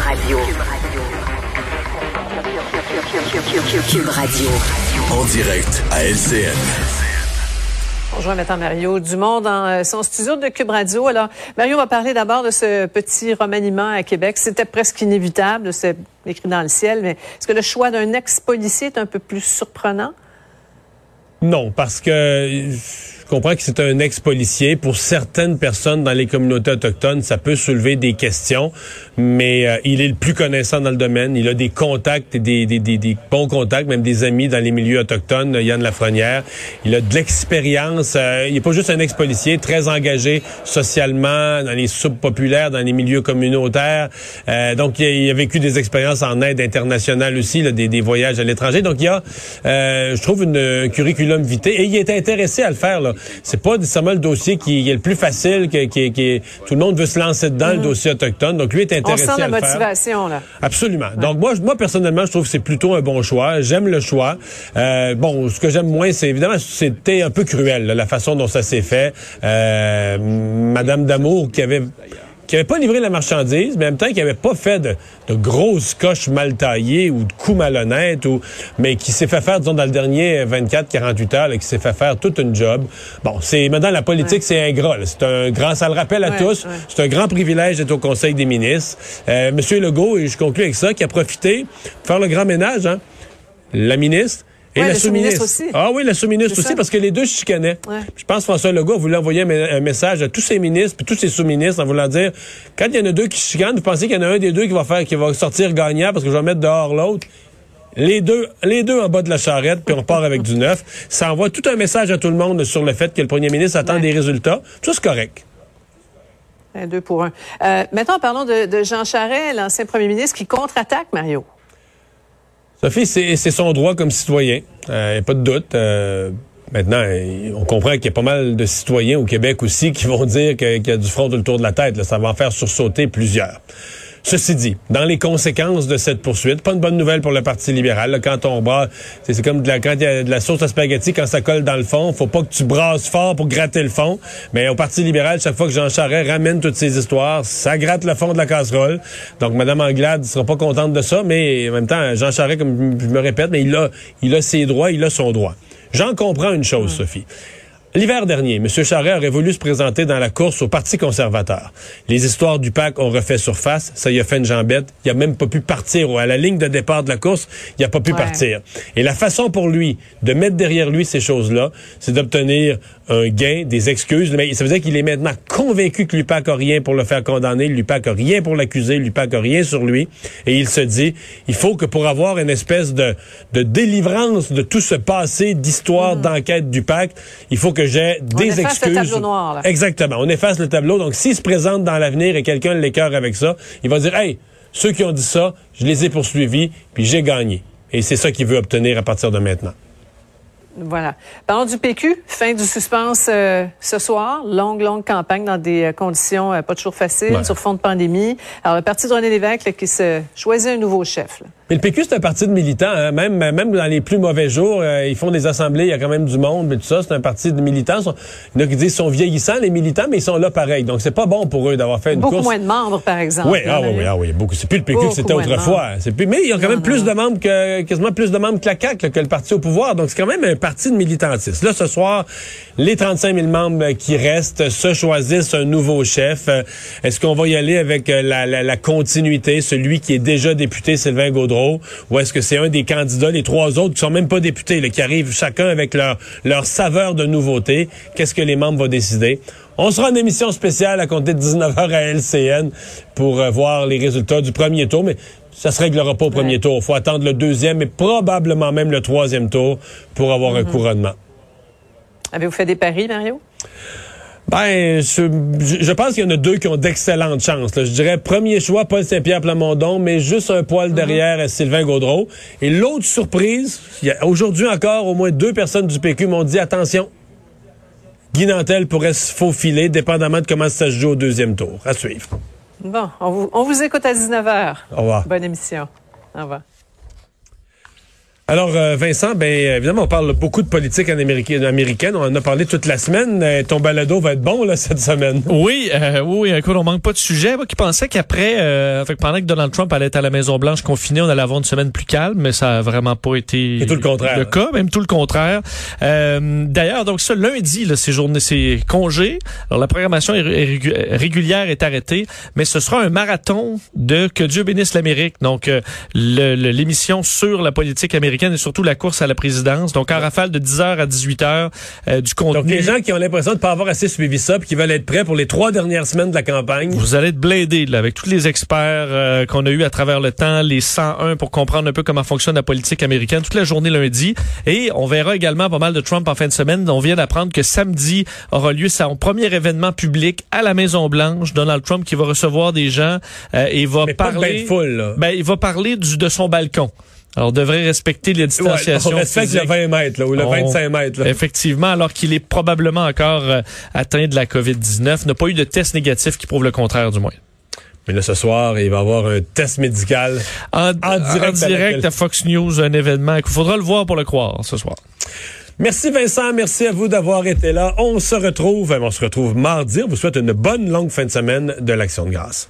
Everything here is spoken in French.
Radio. Cube Radio. En direct à LCN. Bonjour, maintenant Mario Dumont dans euh, son studio de Cube Radio. Alors, Mario va parler d'abord de ce petit remaniement à Québec. C'était presque inévitable, c'est écrit dans le ciel, mais est-ce que le choix d'un ex-policier est un peu plus surprenant? Non, parce que je comprends que c'est un ex-policier. Pour certaines personnes dans les communautés autochtones, ça peut soulever des questions, mais euh, il est le plus connaissant dans le domaine. Il a des contacts, des, des, des, des bons contacts, même des amis dans les milieux autochtones, Yann Lafrenière. Il a de l'expérience. Euh, il n'est pas juste un ex-policier, très engagé socialement, dans les subpopulaires, dans les milieux communautaires. Euh, donc, il a, vécu des expériences en aide internationale aussi, là, des, des, voyages à l'étranger. Donc, il y a, je trouve, une, un curriculum vitae. Et il est intéressé à le faire. Là c'est pas nécessairement le dossier qui, est le plus facile, que, qui, tout le monde veut se lancer dedans, le mm. dossier autochtone. Donc lui est intéressé On sent la motivation là. Absolument. Donc moi, moi personnellement, je trouve que c'est plutôt un bon choix. J'aime le choix. Euh, bon, ce que j'aime moins, c'est évidemment c'était un peu cruel la façon dont ça s'est fait. Euh, Madame Damour qui avait qui avait pas livré la marchandise, mais en même temps qui avait pas fait de, grosses coches mal taillées ou de coups malhonnêtes, ou, mais qui s'est fait faire, disons, dans le dernier 24-48 heures, qui s'est fait faire toute une job. Bon, c'est maintenant la politique, c'est ingrat. C'est un grand, ça le rappelle à tous, c'est un grand privilège d'être au Conseil des ministres. Euh, Monsieur Legault, et je conclue avec ça, qui a profité de faire le grand ménage, hein, la ministre, et la sous-ministre aussi. Ah oui, la sous-ministre aussi, parce que les deux se chicanaient. Je pense que François Legault voulait envoyer un, message à tous ses ministres puis tous ses sous-ministres en voulant dire quand il y en a deux qui se chicanent, vous pensez qu'il y en a un des deux qui va faire qui va sortir gagnant parce que je vais mettre dehors l'autre? Les deux, les deux en bas de la charrette, puis on part avec du neuf. Ça envoie tout un message à tout le monde sur le fait que le premier ministre attend des résultats. Ça, c'est correct. Un, deux pour un. Euh, maintenant, parlons de, de Jean Charest, l'ancien premier ministre, qui contre-attaque, Mario. Sophie, c'est son droit comme citoyen. Euh, pas de doute. Euh, maintenant, on comprend qu'il y a pas mal de citoyens au Québec aussi qui vont dire qu'il y a du front autour de la tête. Ça va en faire sursauter plusieurs. Ceci dit, dans les conséquences de cette poursuite, pas une bonne nouvelle pour le Parti libéral. quand on brasse, c'est comme de la, quand il y a de la sauce à spaghetti, quand ça colle dans le fond, faut pas que tu brasses fort pour gratter le fond. Mais au Parti libéral, chaque fois que Jean Charest ramène toutes ces histoires, ça gratte le fond de la casserole. Donc, Mme Anglade sera pas contente de ça, mais en même temps, Jean Charest, comme je me répète, mais il a, il a ses droits, il a son droit. J'en comprends une chose, Sophie. L'hiver dernier, M. Charest aurait voulu se présenter dans la course au Parti conservateur. Les histoires du PAC ont refait surface, ça y a fait une jambette. Il a même pas pu partir à la ligne de départ de la course, il a pas pu partir. Et la façon pour lui de mettre derrière lui ces choses-là, c'est d'obtenir un gain, des excuses. Mais ça veut dire qu'il est maintenant convaincu que l'UPAC a rien pour le faire condamner, l'UPAC a rien pour l'accuser, l'UPAC a rien sur lui. Et il se dit, il faut que pour avoir une espèce de, de délivrance de tout ce passé d'histoire mm. d'enquête du PAC, il faut que j'ai des excuses. Le tableau noir, là. Exactement. On efface le tableau. Donc, s'il se présente dans l'avenir et quelqu'un l'écœure avec ça, il va dire, hey, ceux qui ont dit ça, je les ai poursuivis, puis j'ai gagné. Et c'est ça qu'il veut obtenir à partir de maintenant. Voilà. Parlons du PQ. Fin du suspense euh, ce soir. Longue, longue campagne dans des euh, conditions euh, pas toujours faciles, sur fond de pandémie. Alors, le parti de René Lévesque qui se choisit un nouveau chef. Là. Mais le PQ, c'est un parti de militants. Hein. Même, même dans les plus mauvais jours, euh, ils font des assemblées, il y a quand même du monde, mais tout ça, c'est un parti de militants. Il y en a qui disent qu'ils sont vieillissants, les militants, mais ils sont là pareil. Donc, c'est pas bon pour eux d'avoir fait une beaucoup course. Beaucoup moins de membres, par exemple. Oui, ah, oui, ah, oui, beaucoup. C'est plus le PQ que c'était autrefois. C'est plus, mais il y a quand même plus de membres que, quasiment plus de membres que la CAQ, que le parti au pouvoir. Donc, c'est quand même un parti de militantistes. Là, ce soir, les 35 000 membres qui restent se choisissent un nouveau chef. Euh, est-ce qu'on va y aller avec euh, la, la, la continuité, celui qui est déjà député, Sylvain Ou est-ce que c'est un des candidats, les trois autres qui sont même pas députés, qui arrivent chacun avec leur, leur saveur de nouveauté? Qu'est-ce que les membres vont décider? On sera en émission spéciale à compter de 19h à LCN pour euh, voir les résultats du premier tour, mais ça se réglera pas au premier tour. Il faut attendre le deuxième et probablement même le troisième tour pour avoir un mm-hmm. couronnement. Avez-vous fait des paris, Mario? Ben, je, pense qu'il y en a deux qui ont d'excellentes chances. Je dirais premier choix, Paul Saint-Pierre Plamondon, mais juste un poil mhm. derrière Sylvain Gaudreau. Et l'autre surprise, aujourd'hui encore, au moins deux personnes du PQ m'ont dit attention. Guy Nantel pourrait se faufiler, dépendamment de comment ça se joue au deuxième tour. À suivre. Bon, on vous, on vous écoute à 19h. Au revoir. Bonne émission. Au revoir. Alors, euh, Vincent, ben évidemment, on parle beaucoup de politique en américaine. On en a parlé toute la semaine. Euh, ton balado va être bon là cette semaine. Oui, euh, oui, écoute, on manque pas de sujet. Moi qui pensais qu'après, euh, pendant que Donald Trump allait être à la Maison Blanche confiné, on allait avoir une semaine plus calme, mais ça a vraiment pas été tout le, contraire, le cas, même tout le contraire. Euh, D'ailleurs, donc ce lundi, là, ces journées, c'est congé. Alors la programmation régulière est arrêtée, mais ce sera un marathon de que Dieu bénisse l'Amérique. Donc euh, l'émission sur la politique américaine et surtout la course à la présidence. Donc, en rafale de 10h à 18h euh, du contenu. Donc, les gens qui ont l'impression de ne pas avoir assez suivi ça puis qui veulent être prêts pour les trois dernières semaines de la campagne. Vous allez être bladés là, avec tous les experts euh, qu'on a eu à travers le temps, les 101 pour comprendre un peu comment fonctionne la politique américaine toute la journée lundi. Et on verra également pas mal de Trump en fin de semaine. On vient d'apprendre que samedi aura lieu son premier événement public à la Maison-Blanche. Donald Trump qui va recevoir des gens euh, et va parler... Pas Ben, il va parler du, de son balcon. Alors, on devrait respecter les distanciations. on respecte le 20 mètres ou le 25 mètres. Effectivement, alors qu'il est probablement encore euh, atteint de la COVID-19, n'a pas eu de test négatif qui prouve le contraire du moins. Mais là, ce soir, il va y avoir un test médical en, direct, à, Fox News, un événement. Il faudra le voir pour le croire ce soir. Merci Vincent, merci à vous d'avoir été là. On se retrouve, on se retrouve mardi. On vous souhaite une bonne longue fin de semaine de l'Action de grâce.